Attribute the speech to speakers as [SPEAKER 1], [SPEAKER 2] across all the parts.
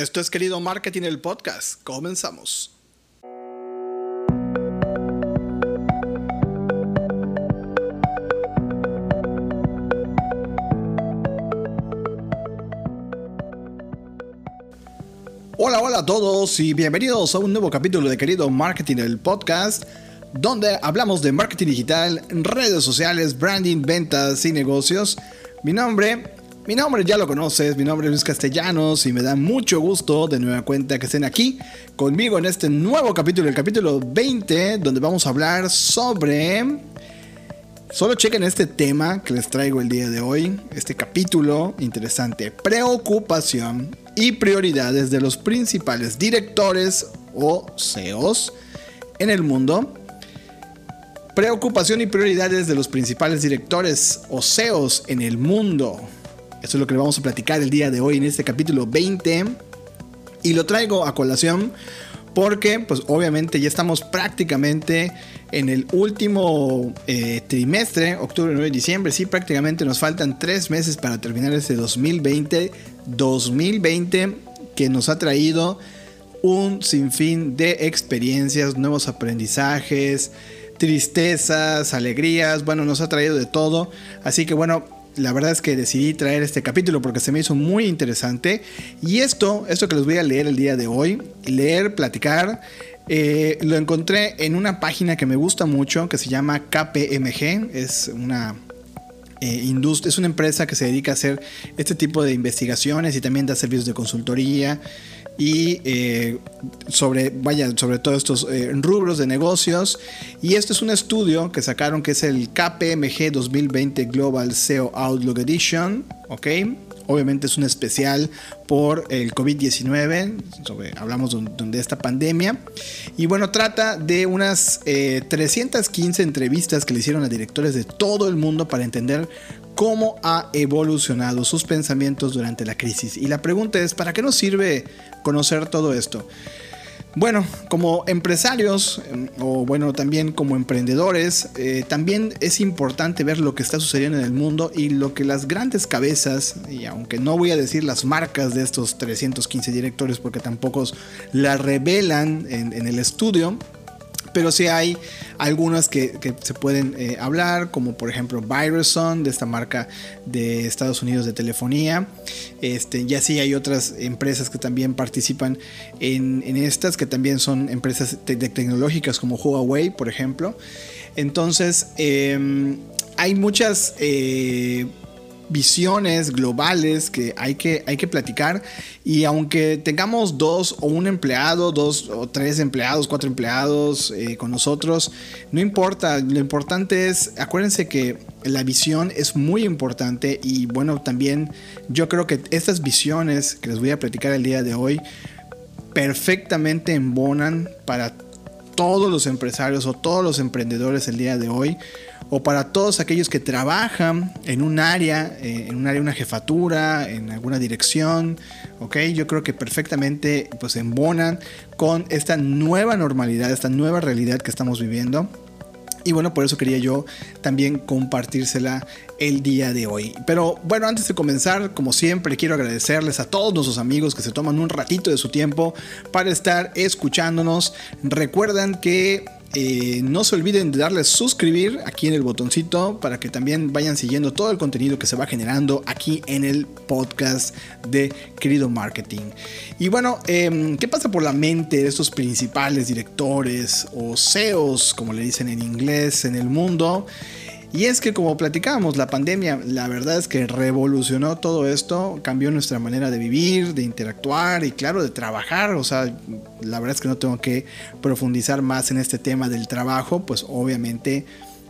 [SPEAKER 1] Esto es Querido Marketing, el podcast. Comenzamos. Hola, hola a todos y bienvenidos a un nuevo capítulo de Querido Marketing, el podcast, donde hablamos de marketing digital, redes sociales, branding, ventas y negocios. Mi nombre mi nombre ya lo conoces, mi nombre es Luis Castellanos y me da mucho gusto de nueva cuenta que estén aquí conmigo en este nuevo capítulo, el capítulo 20, donde vamos a hablar sobre... Solo chequen este tema que les traigo el día de hoy, este capítulo interesante, preocupación y prioridades de los principales directores o CEOs en el mundo. Preocupación y prioridades de los principales directores o CEOs en el mundo. Eso es lo que vamos a platicar el día de hoy en este capítulo 20. Y lo traigo a colación porque pues obviamente ya estamos prácticamente en el último eh, trimestre, octubre, noviembre, diciembre, sí, prácticamente nos faltan tres meses para terminar este 2020, 2020 que nos ha traído un sinfín de experiencias, nuevos aprendizajes, tristezas, alegrías, bueno, nos ha traído de todo, así que bueno, la verdad es que decidí traer este capítulo porque se me hizo muy interesante. Y esto, esto que les voy a leer el día de hoy, leer, platicar, eh, lo encontré en una página que me gusta mucho que se llama KPMG. Es una eh, es una empresa que se dedica a hacer este tipo de investigaciones y también da servicios de consultoría y eh, sobre, vaya, sobre todos estos eh, rubros de negocios. Y esto es un estudio que sacaron que es el KPMG 2020 Global SEO Outlook Edition, ¿ok? Obviamente es un especial por el COVID-19, hablamos de, esta pandemia. Y bueno, trata de unas 315 eh, entrevistas que le hicieron a directores de todo el mundo para entender cómo ha evolucionado sus pensamientos durante la crisis. Y la pregunta es, ¿para qué nos sirve conocer todo esto? Bueno, como empresarios em, o bueno, también como emprendedores, eh, también es importante ver lo que está sucediendo en el mundo y lo que las grandes cabezas, y aunque no voy a decir las marcas de estos 315 directores porque tampoco las revelan en el estudio, pero sí hay algunas que, se pueden eh, hablar, como por ejemplo Viruson, de esta marca de Estados Unidos de telefonía. Este, y así hay otras empresas que también participan en, estas, que también son empresas tecnológicas como Huawei, por ejemplo. Entonces, em, hay muchas eh, visiones globales que hay que, hay que platicar. Y aunque tengamos dos o un empleado, dos o tres empleados, cuatro empleados eh, con nosotros, no importa, lo importante es, acuérdense que la visión es muy importante y bueno, también yo creo que estas visiones que les voy a platicar el día de hoy perfectamente embonan para todos los empresarios o todos los emprendedores el día de hoy o para todos aquellos que trabajan en un área, eh, en un área, una jefatura, en alguna dirección, ¿ok? Yo creo que perfectamente pues embonan con esta nueva normalidad, esta nueva realidad que estamos viviendo. Y bueno, por eso quería yo también compartírsela el día de hoy. Pero bueno, antes de comenzar, como siempre, quiero agradecerles a todos nuestros amigos que se toman un ratito de su tiempo para estar escuchándonos. Recuerdan que eh, no se olviden de darle suscribir aquí en el botoncito para que también vayan siguiendo todo el contenido que se va generando aquí en el podcast de Querido Marketing. Y bueno, em, ¿qué pasa por la mente de estos principales directores o CEOs, como le dicen en inglés, en el mundo? Y es que como platicábamos, la pandemia, la verdad es que revolucionó todo esto, cambió nuestra manera de vivir, de interactuar y claro, de trabajar. O sea, la verdad es que no tengo que profundizar más en este tema del trabajo, pues obviamente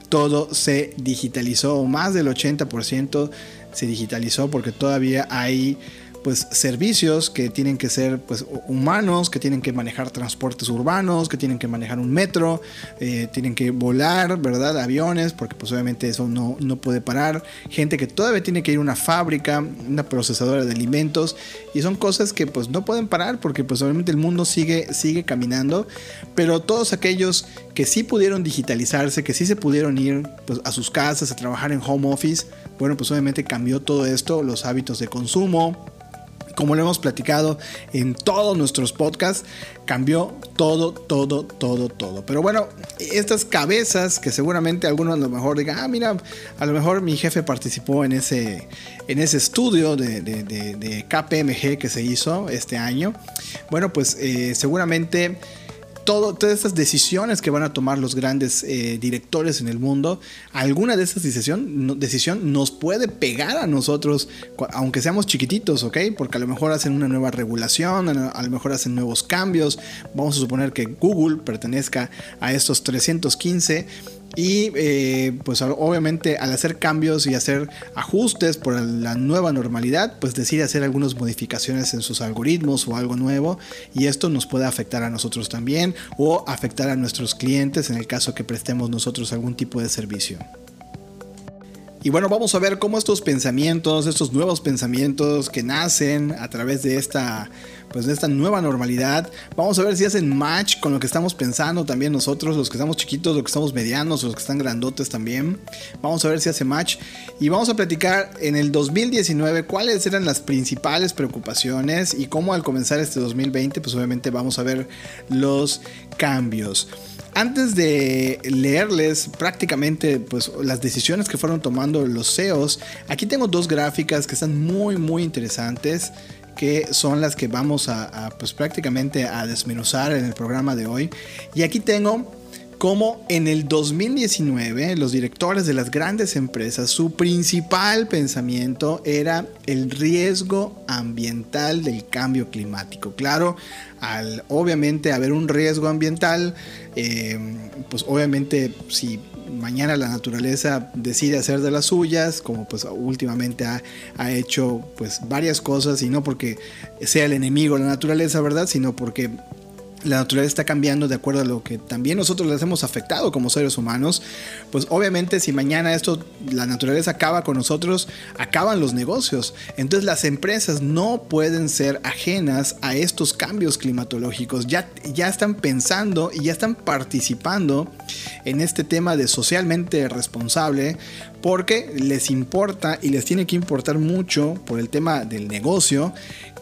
[SPEAKER 1] todo se digitalizó, más del 80% se digitalizó porque todavía hay pues servicios que tienen que ser pues humanos, que tienen que manejar transportes urbanos, que tienen que manejar un metro, eh, tienen que volar, ¿verdad? Aviones, porque pues obviamente eso no, no puede parar. Gente que todavía tiene que ir a una fábrica, una procesadora de alimentos, y son cosas que pues no pueden parar porque pues obviamente el mundo sigue, sigue caminando, pero todos aquellos que sí pudieron digitalizarse, que sí se pudieron ir pues, a sus casas a trabajar en home office, bueno pues obviamente cambió todo esto, los hábitos de consumo, como lo hemos platicado en todos nuestros podcasts, cambió todo, todo, todo, todo. Pero bueno, estas cabezas que seguramente algunos a lo mejor digan, ah, mira, a lo mejor mi jefe participó en ese, en ese estudio de, KPMG que se hizo este año. Bueno, pues eh, seguramente todas estas decisiones que van a tomar los grandes eh, directores en el mundo, alguna de estas decisiones decisión nos puede pegar a nosotros, aunque seamos chiquititos, ¿ok? Porque a lo mejor hacen una nueva regulación, a lo mejor hacen nuevos cambios. Vamos a suponer que Google pertenezca a estos 315 y eh, pues obviamente al hacer cambios y hacer ajustes por la nueva normalidad, pues decide hacer algunas modificaciones en sus algoritmos o algo nuevo y esto nos puede afectar a nosotros también o afectar a nuestros clientes en el caso que prestemos nosotros algún tipo de servicio. Y bueno, vamos a ver cómo estos pensamientos, estos nuevos pensamientos que nacen a través de esta, pues de esta nueva normalidad, vamos a ver si hacen match con lo que estamos pensando también nosotros, los que estamos chiquitos, los que estamos medianos, los que están grandotes también. Vamos a ver si hace match y vamos a platicar en el 2019 cuáles eran las principales preocupaciones y cómo al comenzar este 2020, pues obviamente vamos a ver los cambios antes de leerles prácticamente pues, las decisiones que fueron tomando los CEOs, aquí tengo dos gráficas que están muy muy interesantes que son las que vamos a, pues prácticamente a desmenuzar en el programa de hoy. Y aquí tengo como en el 2019 los directores de las grandes empresas, su principal pensamiento era el riesgo ambiental del cambio climático. Claro, al obviamente haber un riesgo ambiental, eh, pues obviamente si mañana la naturaleza decide hacer de las suyas, como pues últimamente ha, ha, hecho pues varias cosas y no porque sea el enemigo la naturaleza, ¿verdad? Sino porque la naturaleza está cambiando de acuerdo a lo que también nosotros les hemos afectado como seres humanos, pues obviamente si mañana esto, la naturaleza acaba con nosotros, acaban los negocios. Entonces las empresas no pueden ser ajenas a estos cambios climatológicos. Ya, ya están pensando y ya están participando en este tema de socialmente responsable porque les importa y les tiene que importar mucho por el tema del negocio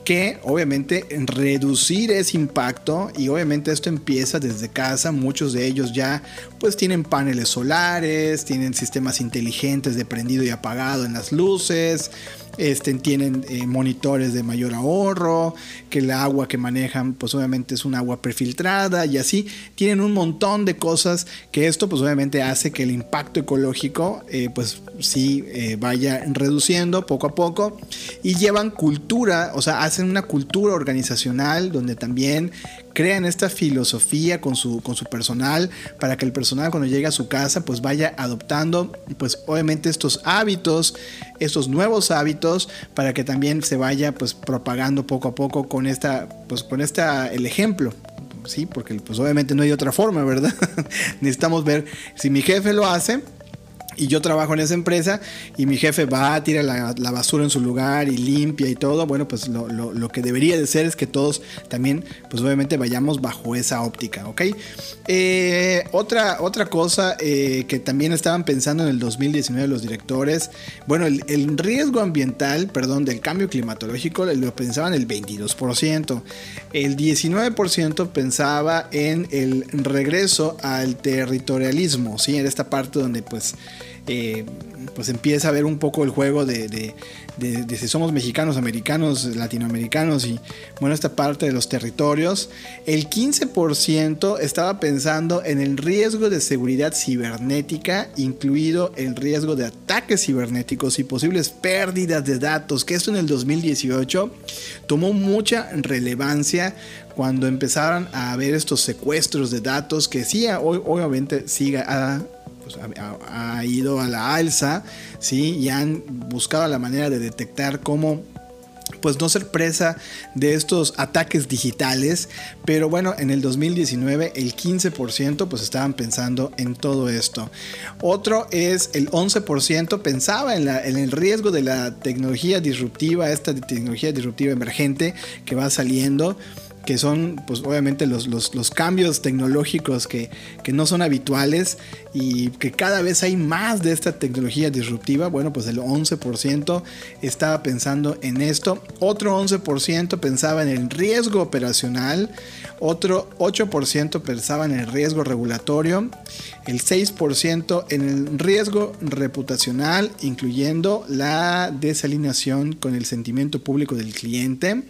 [SPEAKER 1] que obviamente reducir ese impacto y obviamente esto empieza desde casa, muchos de ellos ya pues tienen paneles solares, tienen sistemas inteligentes de prendido y apagado en las luces, este, tienen eh, monitores de mayor ahorro, que el agua que manejan pues obviamente es un agua prefiltrada y así. Tienen un montón de cosas que esto pues obviamente hace que el impacto ecológico eh, pues sí eh, vaya reduciendo poco a poco. Y llevan cultura, o sea, hacen una cultura organizacional donde también crean esta filosofía con su, con su personal para que el personal cuando llegue a su casa pues vaya adoptando pues obviamente estos hábitos, estos nuevos hábitos para que también se vaya pues propagando poco a poco con esta pues con esta el ejemplo sí porque pues obviamente no hay otra forma verdad necesitamos ver si mi jefe lo hace y yo trabajo en esa empresa y mi jefe va, a tirar la, basura en su lugar y limpia y todo, bueno, pues lo, que debería de ser es que todos también, pues obviamente vayamos bajo esa óptica, ¿ok? Eh, otra, otra cosa eh, que también estaban pensando en el 2019 los directores, bueno, el, el riesgo ambiental, perdón, del cambio climatológico lo pensaban el 22%, el 19% pensaba en el regreso al territorialismo, ¿sí? En esta parte donde pues eh, pues empieza a ver un poco el juego de, si somos mexicanos, americanos, latinoamericanos y bueno, esta parte de los territorios. El 15% estaba pensando en el riesgo de seguridad cibernética, incluido el riesgo de ataques cibernéticos y posibles pérdidas de datos, que esto en el 2018 tomó mucha relevancia cuando empezaron a ver estos secuestros de datos que sí, obviamente sigue pues, ha, ido a la alza, ¿sí? Y han buscado la manera de detectar cómo pues no ser presa de estos ataques digitales, pero bueno, en el 2019 el 15% pues estaban pensando en todo esto. Otro es el 11% pensaba en, en, el riesgo de la tecnología disruptiva, esta tecnología disruptiva emergente que va saliendo que son pues obviamente los, los, cambios tecnológicos que, que, no son habituales y que cada vez hay más de esta tecnología disruptiva, bueno pues el 11% estaba pensando en esto, otro 11% pensaba en el riesgo operacional, otro 8% pensaba en el riesgo regulatorio, el 6% en el riesgo reputacional, incluyendo la desalineación con el sentimiento público del cliente.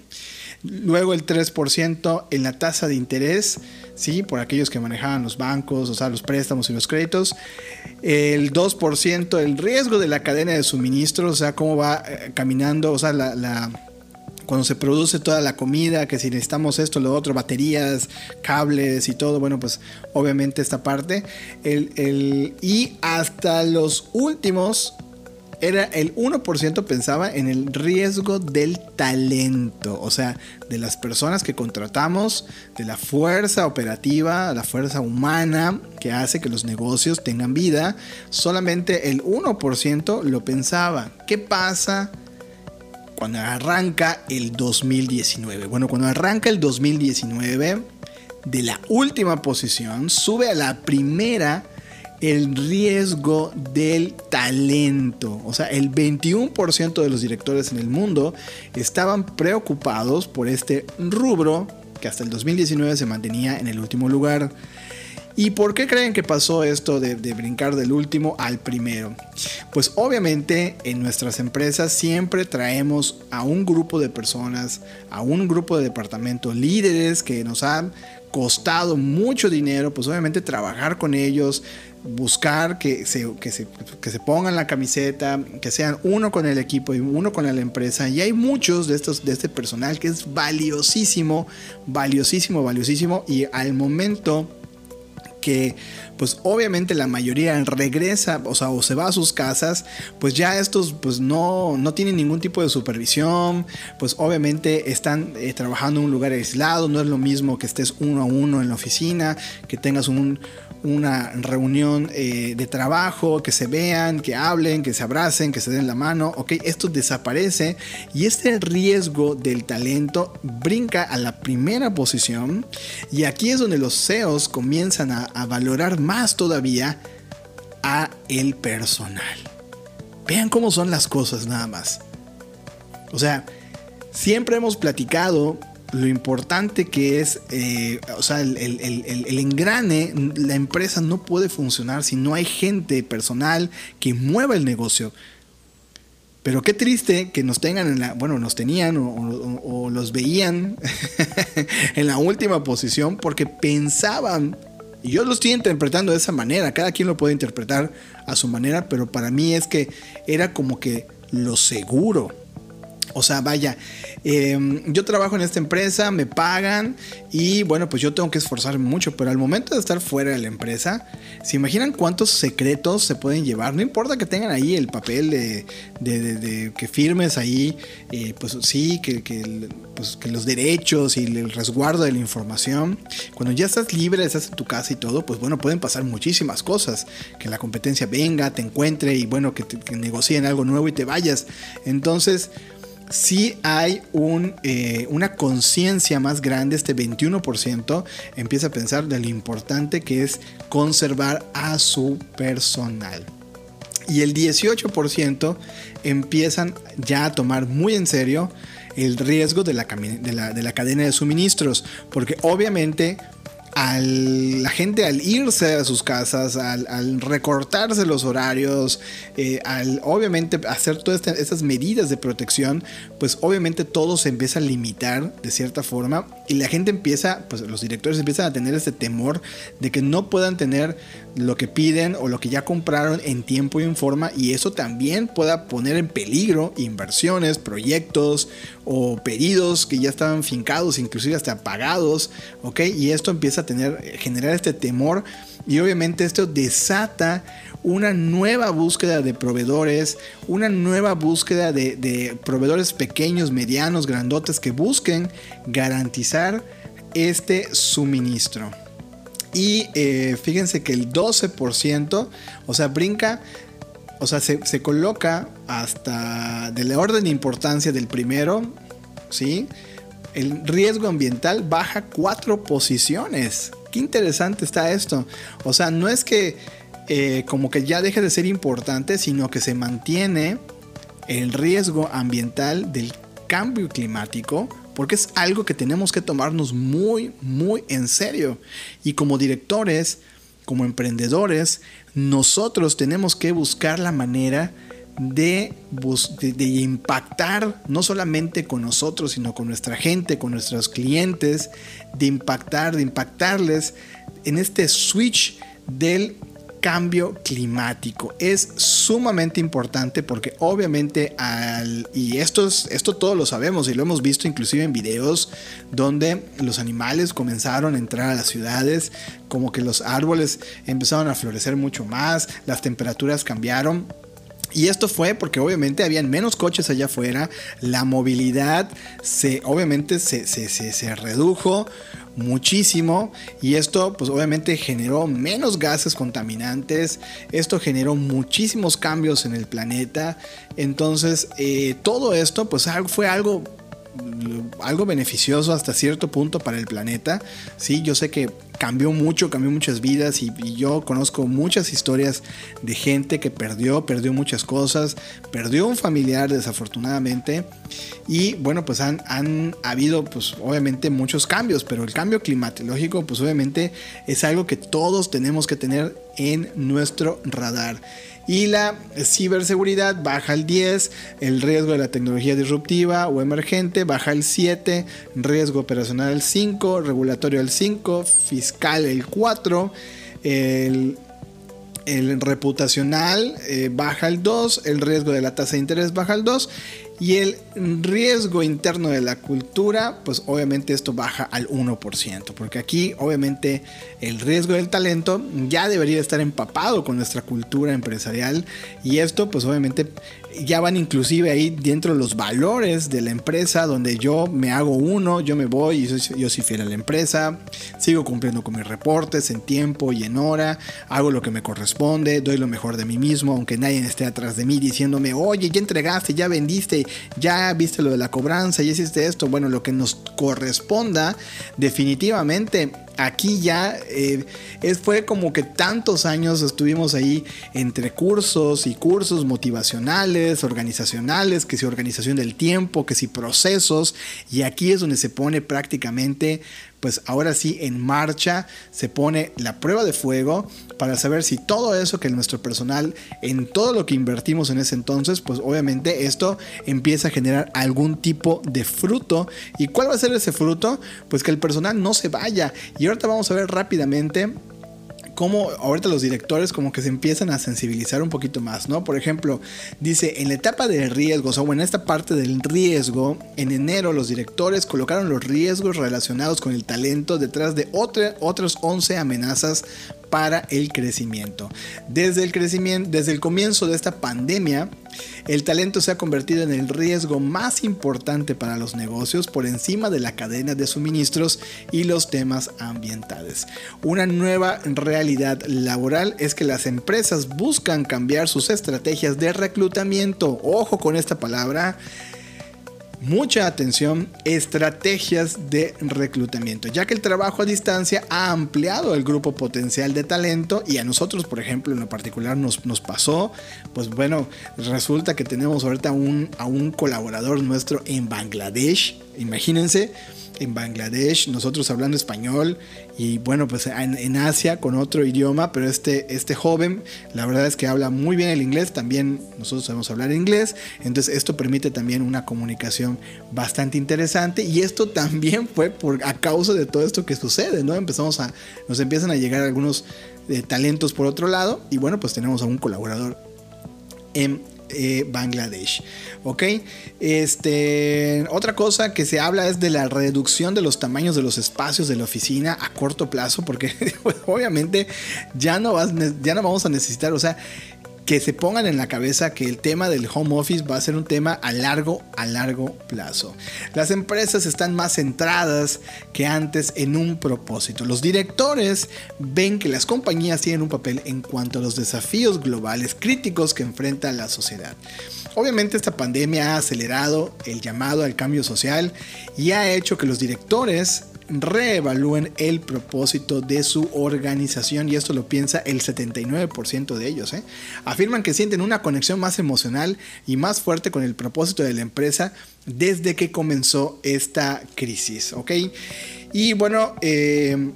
[SPEAKER 1] Luego el 3% en la tasa de interés, ¿sí? por aquellos que manejaban los bancos, o sea, los préstamos y los créditos. El 2% el riesgo de la cadena de suministro, o sea, cómo va eh, caminando, o sea, la, cuando se produce toda la comida, que si necesitamos esto, lo otro, baterías, cables y todo, bueno, pues obviamente esta parte. El, y hasta los últimos era el 1% pensaba en el riesgo del talento, o sea, de las personas que contratamos, de la fuerza operativa, la fuerza humana que hace que los negocios tengan vida, solamente el 1% lo pensaba. ¿Qué pasa cuando arranca el 2019? Bueno, cuando arranca el 2019, de la última posición sube a la primera el riesgo del talento. O sea, el 21% de los directores en el mundo estaban preocupados por este rubro que hasta el 2019 se mantenía en el último lugar. ¿Y por qué creen que pasó esto de, brincar del último al primero? Pues obviamente en nuestras empresas siempre traemos a un grupo de personas, a un grupo de departamentos líderes que nos han costado mucho dinero, pues obviamente trabajar con ellos, buscar que se, que se, que se pongan la camiseta, que sean uno con el equipo y uno con la empresa. Y hay muchos de estos, de este personal que es valiosísimo, valiosísimo, valiosísimo. Y al momento que pues obviamente la mayoría regresa, o sea, o se va a sus casas, pues ya estos pues no, no tienen ningún tipo de supervisión, pues obviamente están eh, trabajando en un lugar aislado, no es lo mismo que estés uno a uno en la oficina, que tengas un una reunión eh, de trabajo, que se vean, que hablen, que se abracen, que se den la mano, ok, esto desaparece y este riesgo del talento brinca a la primera posición y aquí es donde los CEOs comienzan a, a valorar más todavía a el personal. Vean cómo son las cosas nada más. O sea, siempre hemos platicado lo importante que es, eh, o sea, el, engrane, la empresa no puede funcionar si no hay gente personal que mueva el negocio. Pero qué triste que nos tengan en la, bueno, nos tenían o, los veían en la última posición porque pensaban, y yo lo estoy interpretando de esa manera, cada quien lo puede interpretar a su manera, pero para mí es que era como que lo seguro. O sea, vaya, Em, yo trabajo en esta empresa, me pagan y bueno, pues yo tengo que esforzarme mucho, pero al momento de estar fuera de la empresa, ¿se imaginan cuántos secretos se pueden llevar? No importa que tengan ahí el papel de, que firmes ahí, eh, pues sí, que, pues, que los derechos y el resguardo de la información. Cuando ya estás libre, estás en tu casa y todo, pues bueno, pueden pasar muchísimas cosas. Que la competencia venga, te encuentre y bueno, que, que negocien algo nuevo y te vayas. Entonces, si hay eh, una conciencia más grande, este 21% empieza a pensar de lo importante que es conservar a su personal. Y el 18% empiezan ya a tomar muy en serio el riesgo de la, de la cadena de suministros, porque obviamente la gente al irse a sus casas, al, recortarse los horarios, eh, al obviamente hacer todas estas medidas de protección, pues obviamente todo se empieza a limitar de cierta forma y la gente empieza, pues los directores empiezan a tener este temor de que no puedan tener lo que piden o lo que ya compraron en tiempo y en forma y eso también pueda poner en peligro inversiones, proyectos o pedidos que ya estaban fincados, inclusive hasta pagados, ¿ok? Y esto empieza a tener, generar este temor y obviamente esto desata una nueva búsqueda de proveedores, una nueva búsqueda de, proveedores pequeños, medianos, grandotes que busquen garantizar este suministro. Y eh, fíjense que el 12%, o sea, brinca, o sea, se, coloca hasta de la orden de importancia del primero, ¿sí? El riesgo ambiental baja cuatro posiciones. Qué interesante está esto. O sea, no es que eh, como que ya deje de ser importante, sino que se mantiene el riesgo ambiental del cambio climático porque es algo que tenemos que tomarnos muy, muy en serio. Y como directores, como emprendedores, nosotros tenemos que buscar la manera de, de, impactar no solamente con nosotros, sino con nuestra gente, con nuestros clientes, de impactar, de impactarles en este switch del cambio climático. Es sumamente importante porque obviamente al, y esto, esto todos lo sabemos y lo hemos visto inclusive en videos donde los animales comenzaron a entrar a las ciudades, como que los árboles empezaron a florecer mucho más, las temperaturas cambiaron. Y esto fue porque obviamente habían menos coches allá afuera, la movilidad se, obviamente se, se, se redujo, muchísimo y esto pues obviamente generó menos gases contaminantes, esto generó muchísimos cambios en el planeta, entonces eh, todo esto pues fue algo algo beneficioso hasta cierto punto para el planeta. Sí, yo sé que cambió mucho, cambió muchas vidas y, yo conozco muchas historias de gente que perdió, perdió muchas cosas, perdió un familiar desafortunadamente y bueno, pues han, han habido pues obviamente muchos cambios, pero el cambio climatológico pues obviamente es algo que todos tenemos que tener en nuestro radar. Y la ciberseguridad baja el 10, el riesgo de la tecnología disruptiva o emergente baja el 7, riesgo operacional el 5, regulatorio el 5, fiscal el 4, el, reputacional eh, baja el 2, el riesgo de la tasa de interés baja el 2 y el riesgo interno de la cultura, pues obviamente esto baja al 1%, porque aquí obviamente el riesgo del talento ya debería estar empapado con nuestra cultura empresarial y esto pues obviamente ya van inclusive ahí dentro de los valores de la empresa, donde yo me hago uno, yo me voy y yo soy fiel a la empresa, sigo cumpliendo con mis reportes en tiempo y en hora, hago lo que me corresponde, doy lo mejor de mí mismo, aunque nadie esté atrás de mí diciéndome, oye, ya entregaste, ya vendiste, ya viste lo de la cobranza, ya hiciste esto, bueno, lo que nos corresponda, definitivamente aquí ya eh, fue como que tantos años estuvimos ahí entre cursos y cursos motivacionales, organizacionales, que si organización del tiempo, que si procesos, y aquí es donde se pone prácticamente pues ahora sí en marcha se pone la prueba de fuego para saber si todo eso que nuestro personal, en todo lo que invertimos en ese entonces, pues obviamente esto empieza a generar algún tipo de fruto. ¿Y cuál va a ser ese fruto? Pues que el personal no se vaya. Y ahorita vamos a ver rápidamente cómo ahorita los directores como que se empiezan a sensibilizar un poquito más, ¿no? Por ejemplo, dice, en la etapa de riesgos, o en esta parte del riesgo, en enero los directores colocaron los riesgos relacionados con el talento detrás de otra, otras 11 amenazas para el crecimiento. Desde el crecimiento, desde el comienzo de esta pandemia, el talento se ha convertido en el riesgo más importante para los negocios por encima de la cadena de suministros y los temas ambientales. Una nueva realidad laboral es que las empresas buscan cambiar sus estrategias de reclutamiento. Ojo con esta palabra mucha atención estrategias de reclutamiento, ya que el trabajo a distancia ha ampliado el grupo potencial de talento y a nosotros, por ejemplo, en lo particular nos, pasó, pues bueno, resulta que tenemos ahorita a un colaborador nuestro en Bangladesh, imagínense, en Bangladesh, nosotros hablando español y bueno, pues en, Asia con otro idioma, pero este, este joven la verdad es que habla muy bien el inglés, también nosotros sabemos hablar inglés, entonces esto permite también una comunicación bastante interesante y esto también fue por, a causa de todo esto que sucede, ¿no? Empezamos a, nos empiezan a llegar algunos eh, talentos por otro lado y bueno, pues tenemos a un colaborador en Bangladesh. ¿Ok? Este, otra cosa que se habla es de la reducción de los tamaños de los espacios de la oficina a corto plazo, porque obviamente ya no, vas, ya no vamos a necesitar, o sea, que se pongan en la cabeza que el tema del home office va a ser un tema a largo, a largo plazo. Las empresas están más centradas que antes en un propósito. Los directores ven que las compañías tienen un papel en cuanto a los desafíos globales críticos que enfrenta la sociedad. obviamente esta pandemia ha acelerado el llamado al cambio social y ha hecho que los directores reevalúen el propósito de su organización y esto lo piensa el 79% de ellos. ¿eh? Afirman que sienten una conexión más emocional y más fuerte con el propósito de la empresa desde que comenzó esta crisis. ¿ok? Y bueno, eh,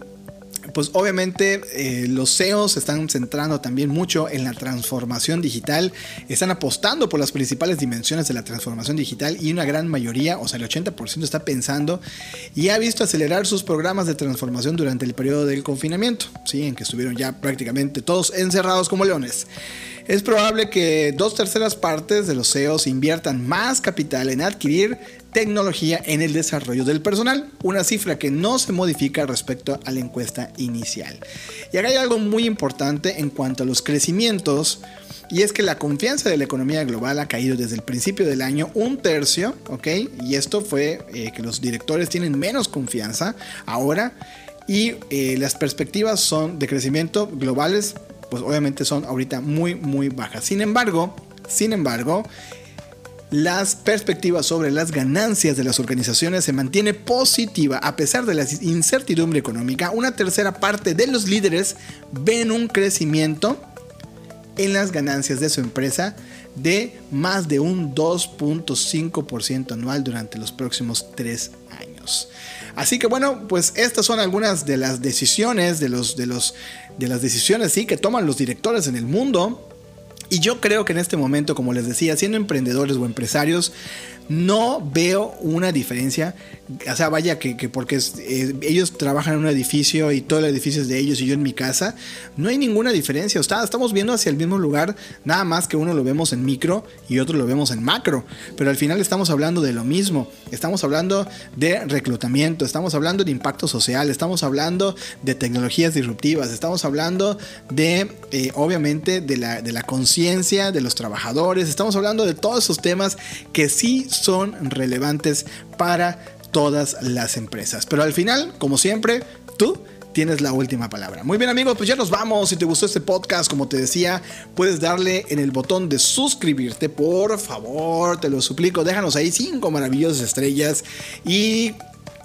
[SPEAKER 1] pues obviamente eh, los CEOs se están centrando también mucho en la transformación digital, están apostando por las principales dimensiones de la transformación digital y una gran mayoría, o sea, el 80% está pensando y ha visto acelerar sus programas de transformación durante el periodo del confinamiento, ¿sí? en que estuvieron ya prácticamente todos encerrados como leones. Es probable que dos terceras partes de los CEOs inviertan más capital en adquirir tecnología en el desarrollo del personal, una cifra que no se modifica respecto a la encuesta inicial. Y acá hay algo muy importante en cuanto a los crecimientos, y es que la confianza de la economía global ha caído desde el principio del año un tercio, ¿ok? Y esto fue eh, que los directores tienen menos confianza ahora y eh, las perspectivas son de crecimiento globales, pues obviamente son ahorita muy, muy bajas. Sin embargo, sin embargo, las perspectivas sobre las ganancias de las organizaciones se mantiene positiva a pesar de la incertidumbre económica. Una tercera parte de los líderes ven un crecimiento en las ganancias de su empresa de más de un 2.5% anual durante los próximos tres años. Así que bueno, pues estas son algunas de las decisiones, de, los, de, los, de las decisiones sí, que toman los directores en el mundo y yo creo que en este momento, como les decía, siendo emprendedores o empresarios, no veo una diferencia. O sea, vaya que, porque eh, ellos trabajan en un edificio y todo el edificio es de ellos y yo en mi casa. No hay ninguna diferencia. O sea, estamos viendo hacia el mismo lugar, nada más que uno lo vemos en micro y otro lo vemos en macro. Pero al final estamos hablando de lo mismo. Estamos hablando de reclutamiento, estamos hablando de impacto social, estamos hablando de tecnologías disruptivas, estamos hablando de, eh, obviamente, de la, de la conciencia de los trabajadores, estamos hablando de todos esos temas que sí son relevantes para todas las empresas. Pero al final, como siempre, tú tienes la última palabra. Muy bien amigos, pues ya nos vamos. Si te gustó este podcast, como te decía, puedes darle en el botón de suscribirte, por favor, te lo suplico. Déjanos ahí cinco maravillosas estrellas y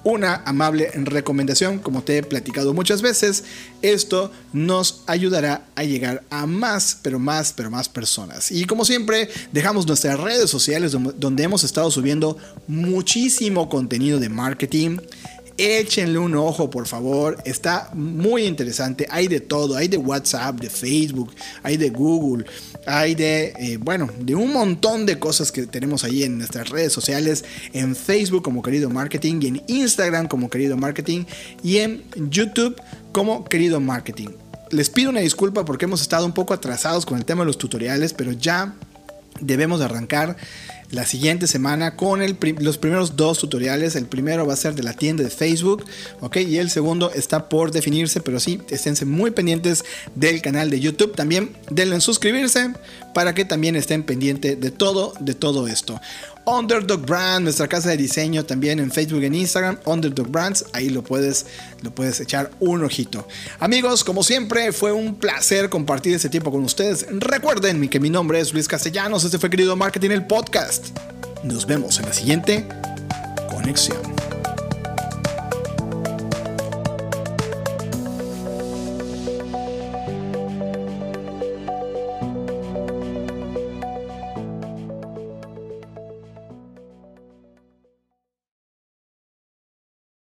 [SPEAKER 1] una amable recomendación, como te he platicado muchas veces, esto nos ayudará a llegar a más, pero más, pero más personas. Y como siempre, dejamos nuestras redes sociales donde hemos estado subiendo muchísimo contenido de marketing échenle un ojo por favor, está muy interesante, hay de todo, hay de WhatsApp, de Facebook, hay de Google, hay de, eh, bueno, de un montón de cosas que tenemos ahí en nuestras redes sociales, en Facebook como Querido Marketing y en Instagram como Querido Marketing y en YouTube como Querido Marketing. Les pido una disculpa porque hemos estado un poco atrasados con el tema de los tutoriales, pero ya debemos arrancar la siguiente semana con los primeros dos tutoriales. El primero va a ser de la tienda de Facebook, ¿ok? Y el segundo está por definirse, pero sí, esténse muy pendientes del canal de YouTube. También denle en suscribirse para que también estén pendientes de todo, de todo esto. Underdog Brand, nuestra casa de diseño también en Facebook en Instagram, Underdog Brands, ahí lo puedes, lo puedes echar un ojito. Amigos, como siempre, fue un placer compartir este tiempo con ustedes. Recuerden que mi nombre es Luis Castellanos, este fue Querido Marketing, el podcast. Nos vemos en la siguiente conexión.